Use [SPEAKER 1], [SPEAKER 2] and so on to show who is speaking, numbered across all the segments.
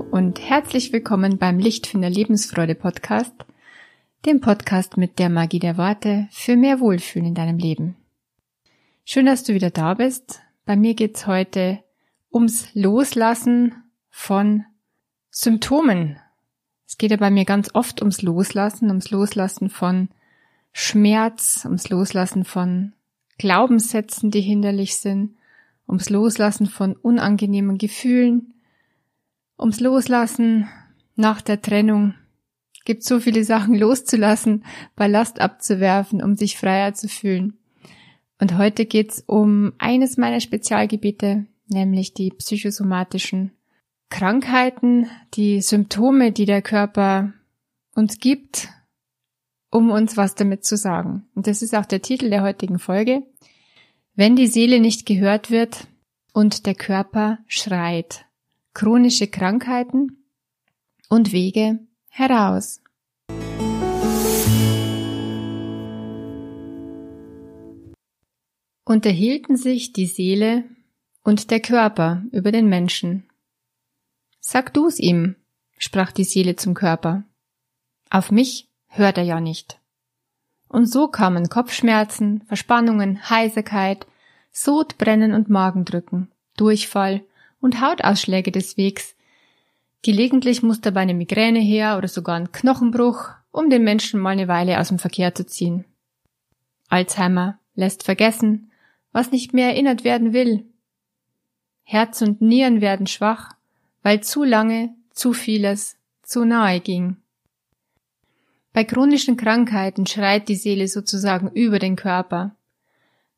[SPEAKER 1] Und herzlich willkommen beim Lichtfinder Lebensfreude Podcast, dem Podcast mit der Magie der Worte für mehr Wohlfühlen in deinem Leben. Schön, dass du wieder da bist. Bei mir geht's heute ums Loslassen von Symptomen. Es geht ja bei mir ganz oft ums Loslassen, ums Loslassen von Schmerz, ums Loslassen von Glaubenssätzen, die hinderlich sind, ums Loslassen von unangenehmen Gefühlen, ums Loslassen nach der Trennung. Gibt so viele Sachen loszulassen, Ballast abzuwerfen, um sich freier zu fühlen. Und heute geht's um eines meiner Spezialgebiete, nämlich die psychosomatischen Krankheiten, die Symptome, die der Körper uns gibt, um uns was damit zu sagen. Und das ist auch der Titel der heutigen Folge. Wenn die Seele nicht gehört wird und der Körper schreit. Chronische Krankheiten und Wege heraus. Unterhielten sich die Seele und der Körper über den Menschen. Sag du's ihm, sprach die Seele zum Körper. Auf mich hört er ja nicht. Und so kamen Kopfschmerzen, Verspannungen, Heiserkeit, Sodbrennen und Magendrücken, Durchfall und Hautausschläge des Wegs. Gelegentlich muss dabei eine Migräne her oder sogar ein Knochenbruch, um den Menschen mal eine Weile aus dem Verkehr zu ziehen. Alzheimer lässt vergessen, was nicht mehr erinnert werden will. Herz und Nieren werden schwach, weil zu lange zu vieles zu nahe ging. Bei chronischen Krankheiten schreit die Seele sozusagen über den Körper.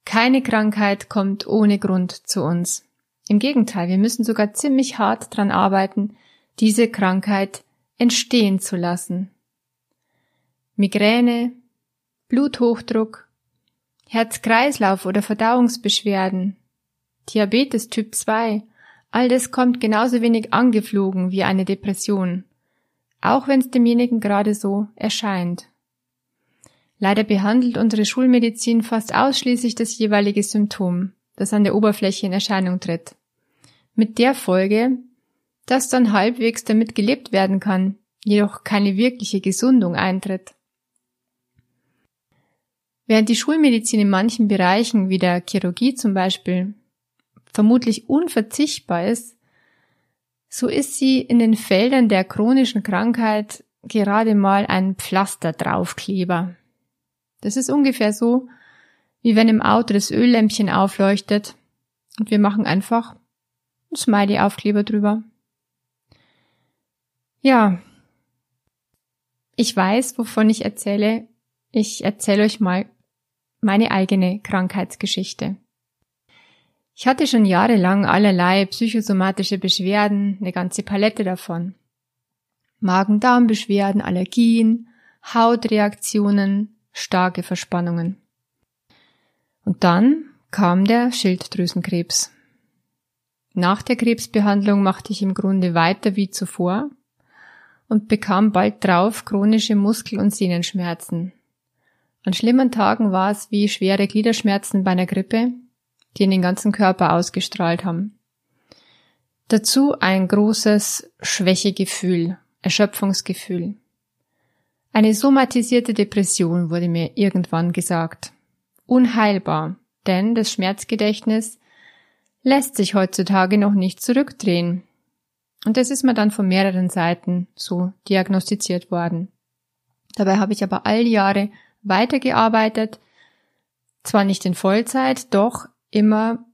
[SPEAKER 1] Keine Krankheit kommt ohne Grund zu uns. Im Gegenteil, wir müssen sogar ziemlich hart dran arbeiten, diese Krankheit entstehen zu lassen. Migräne, Bluthochdruck, Herz-Kreislauf oder Verdauungsbeschwerden, Diabetes Typ 2, all das kommt genauso wenig angeflogen wie eine Depression auch wenn es demjenigen gerade so erscheint. Leider behandelt unsere Schulmedizin fast ausschließlich das jeweilige Symptom, das an der Oberfläche in Erscheinung tritt. Mit der Folge, dass dann halbwegs damit gelebt werden kann, jedoch keine wirkliche Gesundung eintritt. Während die Schulmedizin in manchen Bereichen wie der Chirurgie zum Beispiel vermutlich unverzichtbar ist, so ist sie in den Feldern der chronischen Krankheit gerade mal ein Pflaster draufkleber. Das ist ungefähr so, wie wenn im Auto das Öllämpchen aufleuchtet und wir machen einfach ein Smiley-Aufkleber drüber. Ja, ich weiß, wovon ich erzähle. Ich erzähle euch mal meine eigene Krankheitsgeschichte. Ich hatte schon jahrelang allerlei psychosomatische Beschwerden, eine ganze Palette davon. Magen-Darm-Beschwerden, Allergien, Hautreaktionen, starke Verspannungen. Und dann kam der Schilddrüsenkrebs. Nach der Krebsbehandlung machte ich im Grunde weiter wie zuvor und bekam bald drauf chronische Muskel- und Sehnenschmerzen. An schlimmen Tagen war es wie schwere Gliederschmerzen bei einer Grippe die in den ganzen Körper ausgestrahlt haben. Dazu ein großes Schwächegefühl, Erschöpfungsgefühl. Eine somatisierte Depression wurde mir irgendwann gesagt. Unheilbar, denn das Schmerzgedächtnis lässt sich heutzutage noch nicht zurückdrehen. Und das ist mir dann von mehreren Seiten so diagnostiziert worden. Dabei habe ich aber all die Jahre weitergearbeitet, zwar nicht in Vollzeit, doch immer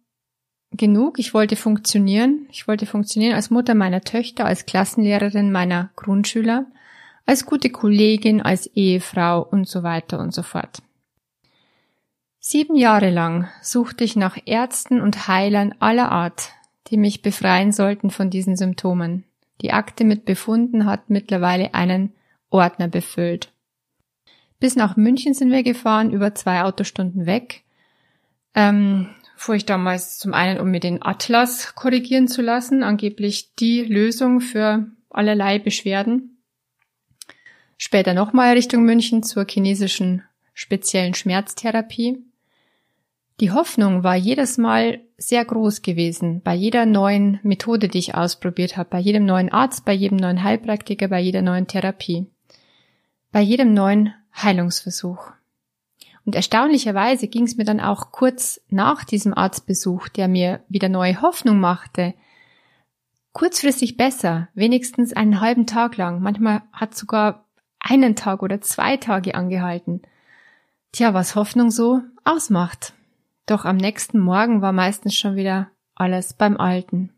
[SPEAKER 1] genug. Ich wollte funktionieren. Ich wollte funktionieren als Mutter meiner Töchter, als Klassenlehrerin meiner Grundschüler, als gute Kollegin, als Ehefrau und so weiter und so fort. Sieben Jahre lang suchte ich nach Ärzten und Heilern aller Art, die mich befreien sollten von diesen Symptomen. Die Akte mit Befunden hat mittlerweile einen Ordner befüllt. Bis nach München sind wir gefahren, über zwei Autostunden weg. Ähm, fuhr ich damals zum einen, um mir den Atlas korrigieren zu lassen, angeblich die Lösung für allerlei Beschwerden. Später nochmal Richtung München zur chinesischen speziellen Schmerztherapie. Die Hoffnung war jedes Mal sehr groß gewesen, bei jeder neuen Methode, die ich ausprobiert habe, bei jedem neuen Arzt, bei jedem neuen Heilpraktiker, bei jeder neuen Therapie, bei jedem neuen Heilungsversuch. Und erstaunlicherweise ging es mir dann auch kurz nach diesem Arztbesuch, der mir wieder neue Hoffnung machte, kurzfristig besser, wenigstens einen halben Tag lang. Manchmal hat sogar einen Tag oder zwei Tage angehalten. Tja, was Hoffnung so ausmacht. Doch am nächsten Morgen war meistens schon wieder alles beim Alten.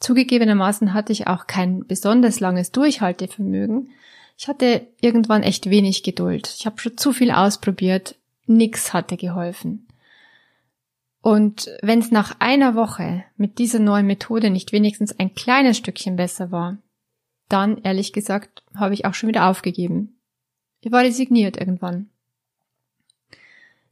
[SPEAKER 1] Zugegebenermaßen hatte ich auch kein besonders langes Durchhaltevermögen. Ich hatte irgendwann echt wenig Geduld. Ich habe schon zu viel ausprobiert, Nix hatte geholfen. Und wenn es nach einer Woche mit dieser neuen Methode nicht wenigstens ein kleines Stückchen besser war, dann, ehrlich gesagt, habe ich auch schon wieder aufgegeben. Ich war resigniert irgendwann.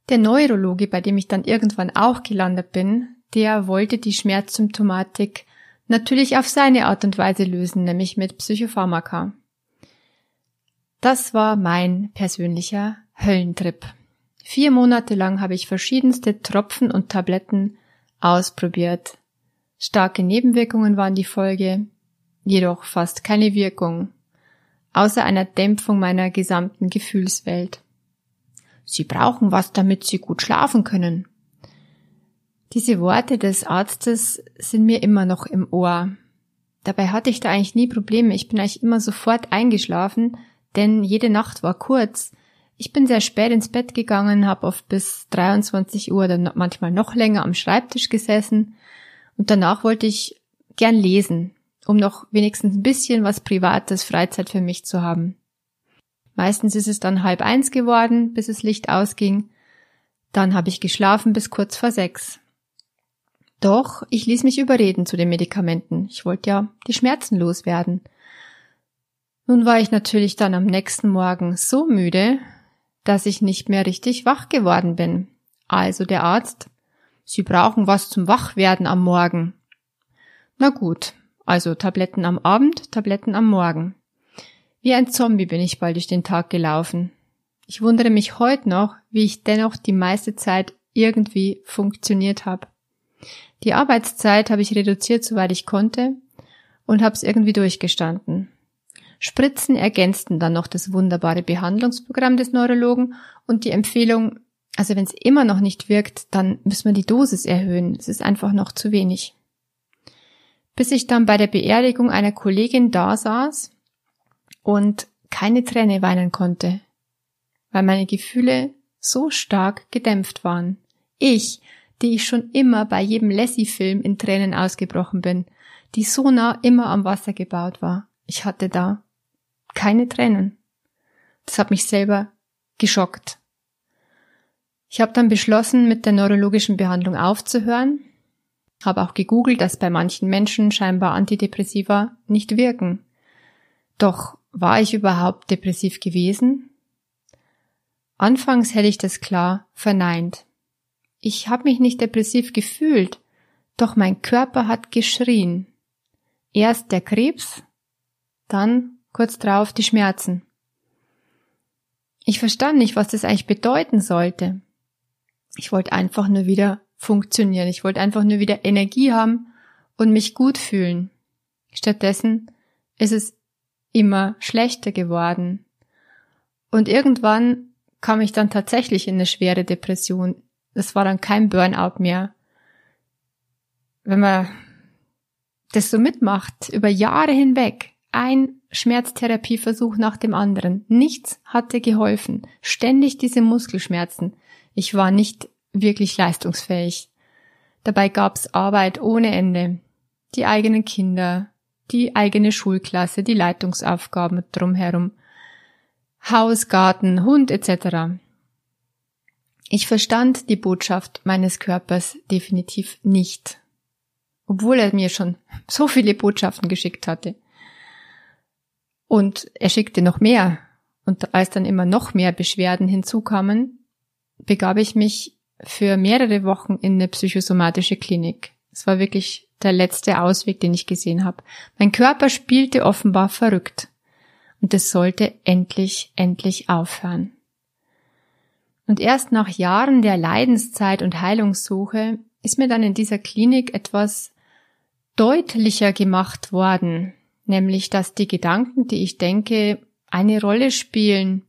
[SPEAKER 1] Der Neurologe, bei dem ich dann irgendwann auch gelandet bin, der wollte die Schmerzsymptomatik natürlich auf seine Art und Weise lösen, nämlich mit Psychopharmaka. Das war mein persönlicher Höllentrip. Vier Monate lang habe ich verschiedenste Tropfen und Tabletten ausprobiert. Starke Nebenwirkungen waren die Folge, jedoch fast keine Wirkung, außer einer Dämpfung meiner gesamten Gefühlswelt. Sie brauchen was, damit Sie gut schlafen können. Diese Worte des Arztes sind mir immer noch im Ohr. Dabei hatte ich da eigentlich nie Probleme. Ich bin eigentlich immer sofort eingeschlafen, denn jede Nacht war kurz ich bin sehr spät ins Bett gegangen, habe oft bis 23 Uhr dann manchmal noch länger am Schreibtisch gesessen und danach wollte ich gern lesen, um noch wenigstens ein bisschen was Privates, Freizeit für mich zu haben. Meistens ist es dann halb eins geworden, bis das Licht ausging. Dann habe ich geschlafen bis kurz vor sechs. Doch ich ließ mich überreden zu den Medikamenten. Ich wollte ja die Schmerzen loswerden. Nun war ich natürlich dann am nächsten Morgen so müde, dass ich nicht mehr richtig wach geworden bin. Also der Arzt, Sie brauchen was zum Wachwerden am Morgen. Na gut, also Tabletten am Abend, Tabletten am Morgen. Wie ein Zombie bin ich bald durch den Tag gelaufen. Ich wundere mich heute noch, wie ich dennoch die meiste Zeit irgendwie funktioniert habe. Die Arbeitszeit habe ich reduziert, soweit ich konnte, und habe es irgendwie durchgestanden. Spritzen ergänzten dann noch das wunderbare Behandlungsprogramm des Neurologen und die Empfehlung, also wenn es immer noch nicht wirkt, dann müssen wir die Dosis erhöhen. Es ist einfach noch zu wenig. Bis ich dann bei der Beerdigung einer Kollegin da saß und keine Träne weinen konnte, weil meine Gefühle so stark gedämpft waren. Ich, die ich schon immer bei jedem Lassie-Film in Tränen ausgebrochen bin, die so nah immer am Wasser gebaut war. Ich hatte da keine Tränen. Das hat mich selber geschockt. Ich habe dann beschlossen, mit der neurologischen Behandlung aufzuhören, habe auch gegoogelt, dass bei manchen Menschen scheinbar Antidepressiva nicht wirken. Doch war ich überhaupt depressiv gewesen? Anfangs hätte ich das klar verneint. Ich habe mich nicht depressiv gefühlt, doch mein Körper hat geschrien. Erst der Krebs, dann kurz drauf die Schmerzen. Ich verstand nicht, was das eigentlich bedeuten sollte. Ich wollte einfach nur wieder funktionieren. Ich wollte einfach nur wieder Energie haben und mich gut fühlen. Stattdessen ist es immer schlechter geworden. Und irgendwann kam ich dann tatsächlich in eine schwere Depression. Das war dann kein Burnout mehr. Wenn man das so mitmacht, über Jahre hinweg, ein Schmerztherapieversuch nach dem anderen. Nichts hatte geholfen. Ständig diese Muskelschmerzen. Ich war nicht wirklich leistungsfähig. Dabei gab's Arbeit ohne Ende. Die eigenen Kinder, die eigene Schulklasse, die Leitungsaufgaben drumherum. Haus, Garten, Hund etc. Ich verstand die Botschaft meines Körpers definitiv nicht, obwohl er mir schon so viele Botschaften geschickt hatte. Und er schickte noch mehr. Und als dann immer noch mehr Beschwerden hinzukamen, begab ich mich für mehrere Wochen in eine psychosomatische Klinik. Es war wirklich der letzte Ausweg, den ich gesehen habe. Mein Körper spielte offenbar verrückt. Und es sollte endlich, endlich aufhören. Und erst nach Jahren der Leidenszeit und Heilungssuche ist mir dann in dieser Klinik etwas deutlicher gemacht worden, nämlich dass die Gedanken, die ich denke, eine Rolle spielen.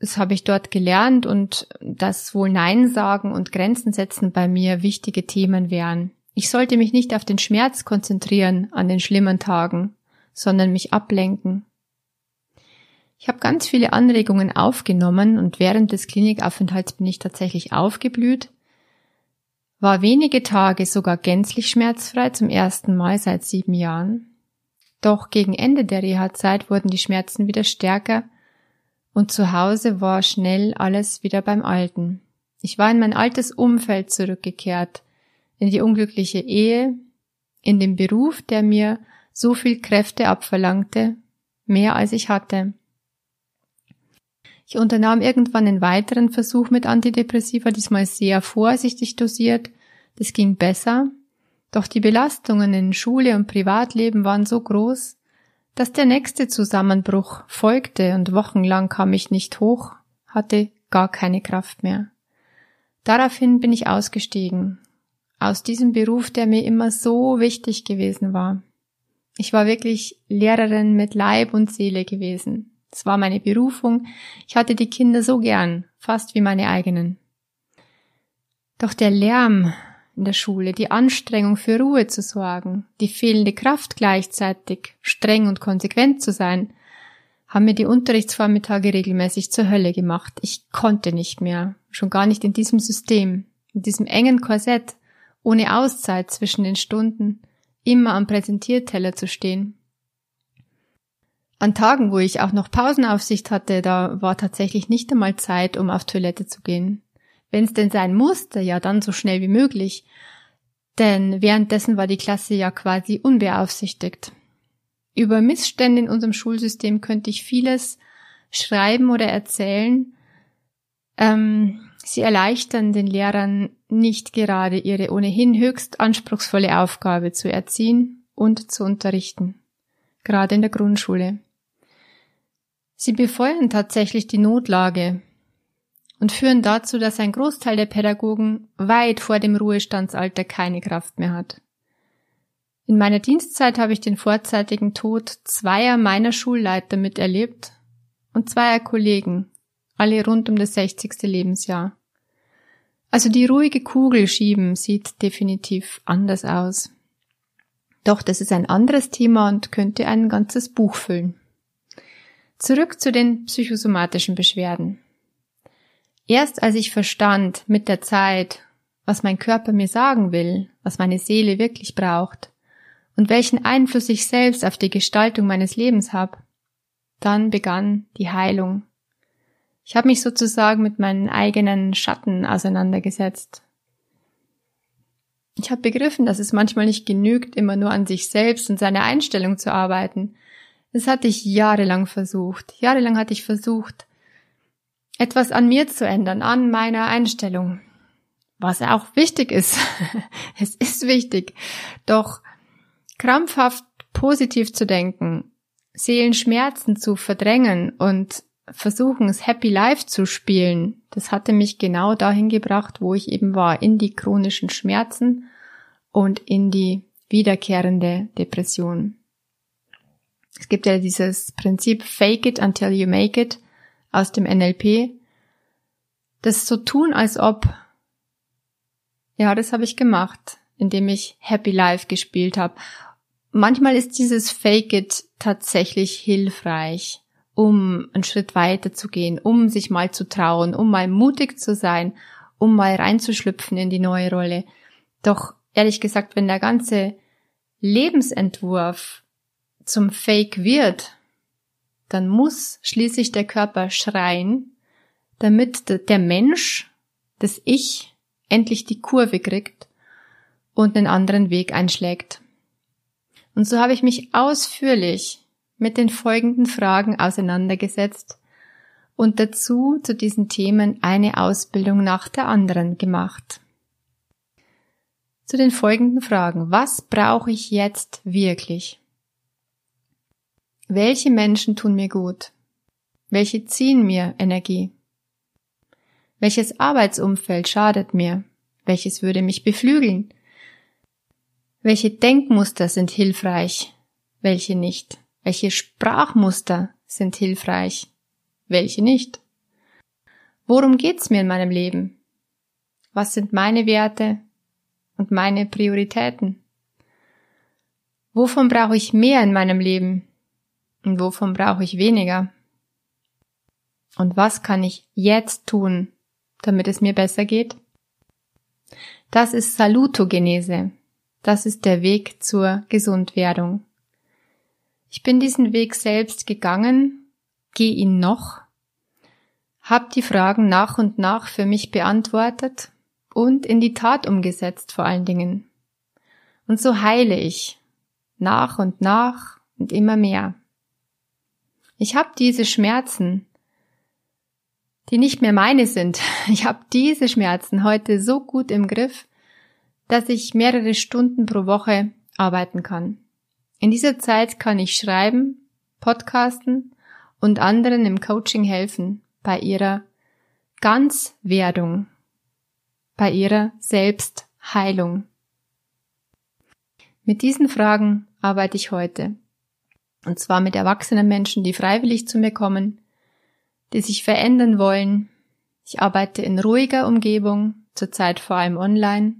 [SPEAKER 1] Das habe ich dort gelernt und dass wohl Nein sagen und Grenzen setzen bei mir wichtige Themen wären. Ich sollte mich nicht auf den Schmerz konzentrieren an den schlimmen Tagen, sondern mich ablenken. Ich habe ganz viele Anregungen aufgenommen und während des Klinikaufenthalts bin ich tatsächlich aufgeblüht, war wenige Tage sogar gänzlich schmerzfrei zum ersten Mal seit sieben Jahren. Doch gegen Ende der Reha-Zeit wurden die Schmerzen wieder stärker und zu Hause war schnell alles wieder beim Alten. Ich war in mein altes Umfeld zurückgekehrt, in die unglückliche Ehe, in den Beruf, der mir so viel Kräfte abverlangte, mehr als ich hatte. Ich unternahm irgendwann einen weiteren Versuch mit Antidepressiva, diesmal sehr vorsichtig dosiert. Das ging besser. Doch die Belastungen in Schule und Privatleben waren so groß, dass der nächste Zusammenbruch folgte und wochenlang kam ich nicht hoch, hatte gar keine Kraft mehr. Daraufhin bin ich ausgestiegen. Aus diesem Beruf, der mir immer so wichtig gewesen war. Ich war wirklich Lehrerin mit Leib und Seele gewesen. Es war meine Berufung. Ich hatte die Kinder so gern, fast wie meine eigenen. Doch der Lärm in der Schule, die Anstrengung für Ruhe zu sorgen, die fehlende Kraft gleichzeitig streng und konsequent zu sein, haben mir die Unterrichtsvormittage regelmäßig zur Hölle gemacht. Ich konnte nicht mehr, schon gar nicht in diesem System, in diesem engen Korsett, ohne Auszeit zwischen den Stunden, immer am Präsentierteller zu stehen. An Tagen, wo ich auch noch Pausenaufsicht hatte, da war tatsächlich nicht einmal Zeit, um auf Toilette zu gehen. Wenn es denn sein musste, ja dann so schnell wie möglich. Denn währenddessen war die Klasse ja quasi unbeaufsichtigt. Über Missstände in unserem Schulsystem könnte ich vieles schreiben oder erzählen. Ähm, sie erleichtern den Lehrern nicht gerade ihre ohnehin höchst anspruchsvolle Aufgabe zu erziehen und zu unterrichten. Gerade in der Grundschule. Sie befeuern tatsächlich die Notlage und führen dazu, dass ein Großteil der Pädagogen weit vor dem Ruhestandsalter keine Kraft mehr hat. In meiner Dienstzeit habe ich den vorzeitigen Tod zweier meiner Schulleiter miterlebt und zweier Kollegen, alle rund um das 60. Lebensjahr. Also die ruhige Kugel schieben sieht definitiv anders aus. Doch das ist ein anderes Thema und könnte ein ganzes Buch füllen. Zurück zu den psychosomatischen Beschwerden. Erst als ich verstand mit der Zeit, was mein Körper mir sagen will, was meine Seele wirklich braucht und welchen Einfluss ich selbst auf die Gestaltung meines Lebens habe, dann begann die Heilung. Ich habe mich sozusagen mit meinen eigenen Schatten auseinandergesetzt. Ich habe begriffen, dass es manchmal nicht genügt, immer nur an sich selbst und seiner Einstellung zu arbeiten, das hatte ich jahrelang versucht. Jahrelang hatte ich versucht, etwas an mir zu ändern, an meiner Einstellung. Was auch wichtig ist. es ist wichtig. Doch krampfhaft positiv zu denken, Seelenschmerzen zu verdrängen und versuchen, es Happy Life zu spielen, das hatte mich genau dahin gebracht, wo ich eben war, in die chronischen Schmerzen und in die wiederkehrende Depression. Es gibt ja dieses Prinzip Fake it until you make it aus dem NLP. Das so tun, als ob, ja, das habe ich gemacht, indem ich Happy Life gespielt habe. Manchmal ist dieses Fake it tatsächlich hilfreich, um einen Schritt weiter zu gehen, um sich mal zu trauen, um mal mutig zu sein, um mal reinzuschlüpfen in die neue Rolle. Doch ehrlich gesagt, wenn der ganze Lebensentwurf zum Fake wird, dann muss schließlich der Körper schreien, damit der Mensch, das Ich, endlich die Kurve kriegt und einen anderen Weg einschlägt. Und so habe ich mich ausführlich mit den folgenden Fragen auseinandergesetzt und dazu zu diesen Themen eine Ausbildung nach der anderen gemacht. Zu den folgenden Fragen. Was brauche ich jetzt wirklich? Welche Menschen tun mir gut? Welche ziehen mir Energie? Welches Arbeitsumfeld schadet mir? Welches würde mich beflügeln? Welche Denkmuster sind hilfreich? Welche nicht? Welche Sprachmuster sind hilfreich? Welche nicht? Worum geht's mir in meinem Leben? Was sind meine Werte und meine Prioritäten? Wovon brauche ich mehr in meinem Leben und wovon brauche ich weniger? Und was kann ich jetzt tun, damit es mir besser geht? Das ist Salutogenese. Das ist der Weg zur Gesundwerdung. Ich bin diesen Weg selbst gegangen, gehe ihn noch, habe die Fragen nach und nach für mich beantwortet und in die Tat umgesetzt vor allen Dingen. Und so heile ich nach und nach und immer mehr. Ich habe diese Schmerzen, die nicht mehr meine sind. Ich habe diese Schmerzen heute so gut im Griff, dass ich mehrere Stunden pro Woche arbeiten kann. In dieser Zeit kann ich schreiben, podcasten und anderen im Coaching helfen bei ihrer Ganzwerdung, bei ihrer Selbstheilung. Mit diesen Fragen arbeite ich heute. Und zwar mit erwachsenen Menschen, die freiwillig zu mir kommen, die sich verändern wollen. Ich arbeite in ruhiger Umgebung, zurzeit vor allem online.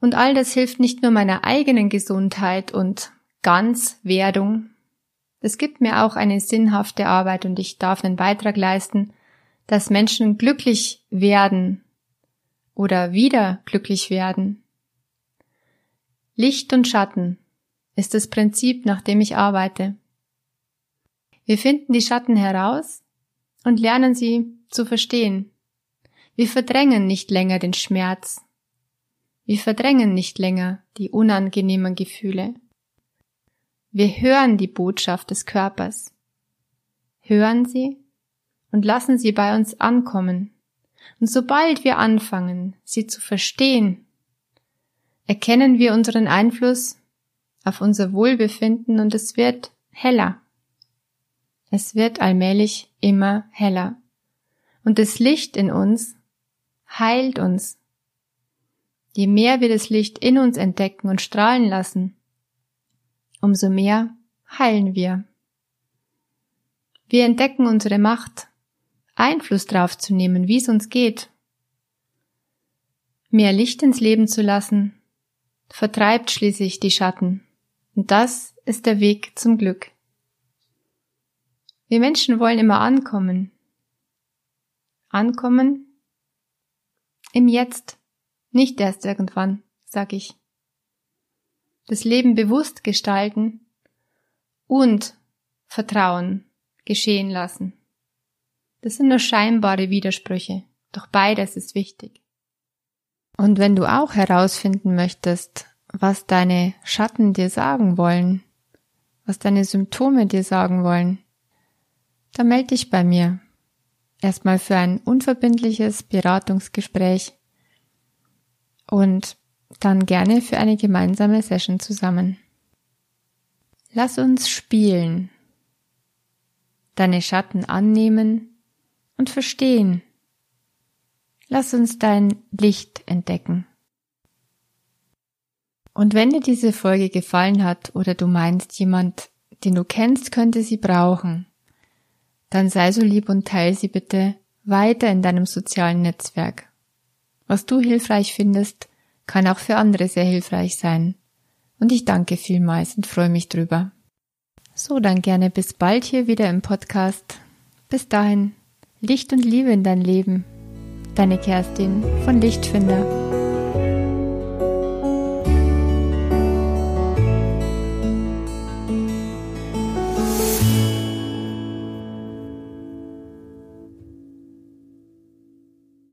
[SPEAKER 1] Und all das hilft nicht nur meiner eigenen Gesundheit und Ganzwerdung. Es gibt mir auch eine sinnhafte Arbeit und ich darf einen Beitrag leisten, dass Menschen glücklich werden oder wieder glücklich werden. Licht und Schatten ist das Prinzip, nach dem ich arbeite. Wir finden die Schatten heraus und lernen sie zu verstehen. Wir verdrängen nicht länger den Schmerz. Wir verdrängen nicht länger die unangenehmen Gefühle. Wir hören die Botschaft des Körpers. Hören sie und lassen sie bei uns ankommen. Und sobald wir anfangen, sie zu verstehen, erkennen wir unseren Einfluss auf unser Wohlbefinden und es wird heller. Es wird allmählich immer heller. Und das Licht in uns heilt uns. Je mehr wir das Licht in uns entdecken und strahlen lassen, umso mehr heilen wir. Wir entdecken unsere Macht, Einfluss drauf zu nehmen, wie es uns geht. Mehr Licht ins Leben zu lassen, vertreibt schließlich die Schatten. Und das ist der Weg zum Glück. Wir Menschen wollen immer ankommen. Ankommen im Jetzt, nicht erst irgendwann, sag ich. Das Leben bewusst gestalten und Vertrauen geschehen lassen. Das sind nur scheinbare Widersprüche, doch beides ist wichtig. Und wenn du auch herausfinden möchtest, was deine Schatten dir sagen wollen, was deine Symptome dir sagen wollen, dann melde dich bei mir. Erstmal für ein unverbindliches Beratungsgespräch und dann gerne für eine gemeinsame Session zusammen. Lass uns spielen, deine Schatten annehmen und verstehen. Lass uns dein Licht entdecken. Und wenn dir diese Folge gefallen hat oder du meinst, jemand, den du kennst, könnte sie brauchen, dann sei so lieb und teile sie bitte weiter in deinem sozialen Netzwerk. Was du hilfreich findest, kann auch für andere sehr hilfreich sein. Und ich danke vielmals und freue mich drüber. So, dann gerne bis bald hier wieder im Podcast. Bis dahin, Licht und Liebe in dein Leben. Deine Kerstin von Lichtfinder.